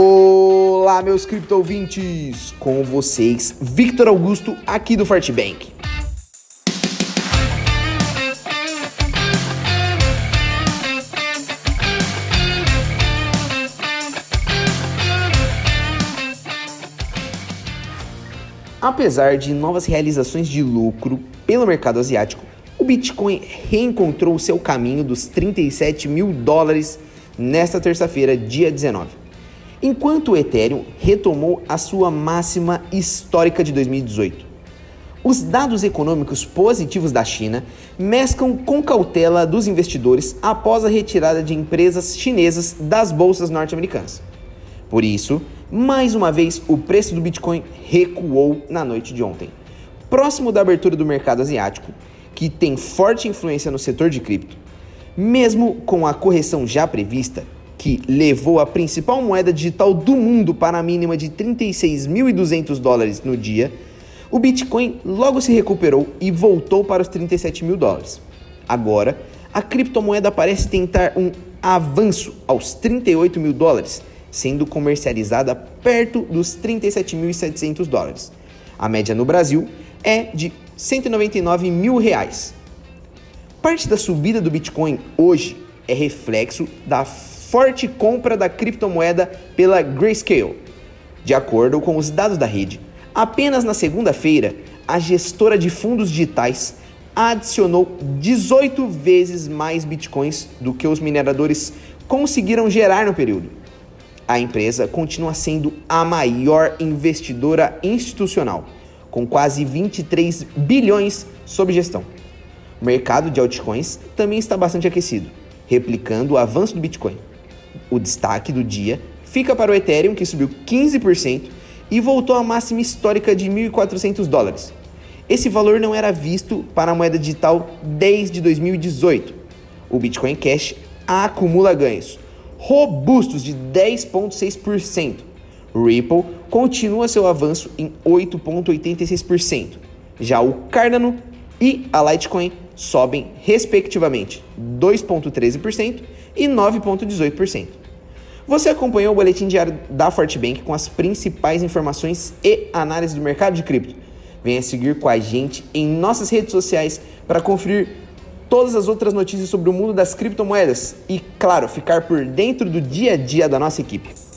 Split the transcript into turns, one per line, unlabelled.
Olá, meus cripto ouvintes! Com vocês, Victor Augusto, aqui do Fortbank. Apesar de novas realizações de lucro pelo mercado asiático, o Bitcoin reencontrou seu caminho dos 37 mil dólares nesta terça-feira, dia 19 enquanto o Ethereum retomou a sua máxima histórica de 2018. Os dados econômicos positivos da China mesclam com cautela dos investidores após a retirada de empresas chinesas das bolsas norte-americanas. Por isso, mais uma vez, o preço do Bitcoin recuou na noite de ontem. Próximo da abertura do mercado asiático, que tem forte influência no setor de cripto, mesmo com a correção já prevista, que levou a principal moeda digital do mundo para a mínima de 36.200 dólares no dia, o Bitcoin logo se recuperou e voltou para os 37 mil dólares. Agora, a criptomoeda parece tentar um avanço aos 38 mil dólares, sendo comercializada perto dos 37.700 dólares. A média no Brasil é de 199 mil reais. Parte da subida do Bitcoin hoje é reflexo da forte compra da criptomoeda pela Grayscale. De acordo com os dados da rede, apenas na segunda-feira, a gestora de fundos digitais adicionou 18 vezes mais bitcoins do que os mineradores conseguiram gerar no período. A empresa continua sendo a maior investidora institucional, com quase 23 bilhões sob gestão. O mercado de altcoins também está bastante aquecido, replicando o avanço do Bitcoin. O destaque do dia fica para o Ethereum, que subiu 15% e voltou à máxima histórica de 1.400 dólares. Esse valor não era visto para a moeda digital desde 2018. O Bitcoin Cash acumula ganhos robustos de 10,6%. O Ripple continua seu avanço em 8,86%. Já o Cardano e a Litecoin sobem, respectivamente, 2,13% e 9,18%. Você acompanhou o boletim diário da Fortbank com as principais informações e análise do mercado de cripto. Venha seguir com a gente em nossas redes sociais para conferir todas as outras notícias sobre o mundo das criptomoedas e, claro, ficar por dentro do dia a dia da nossa equipe.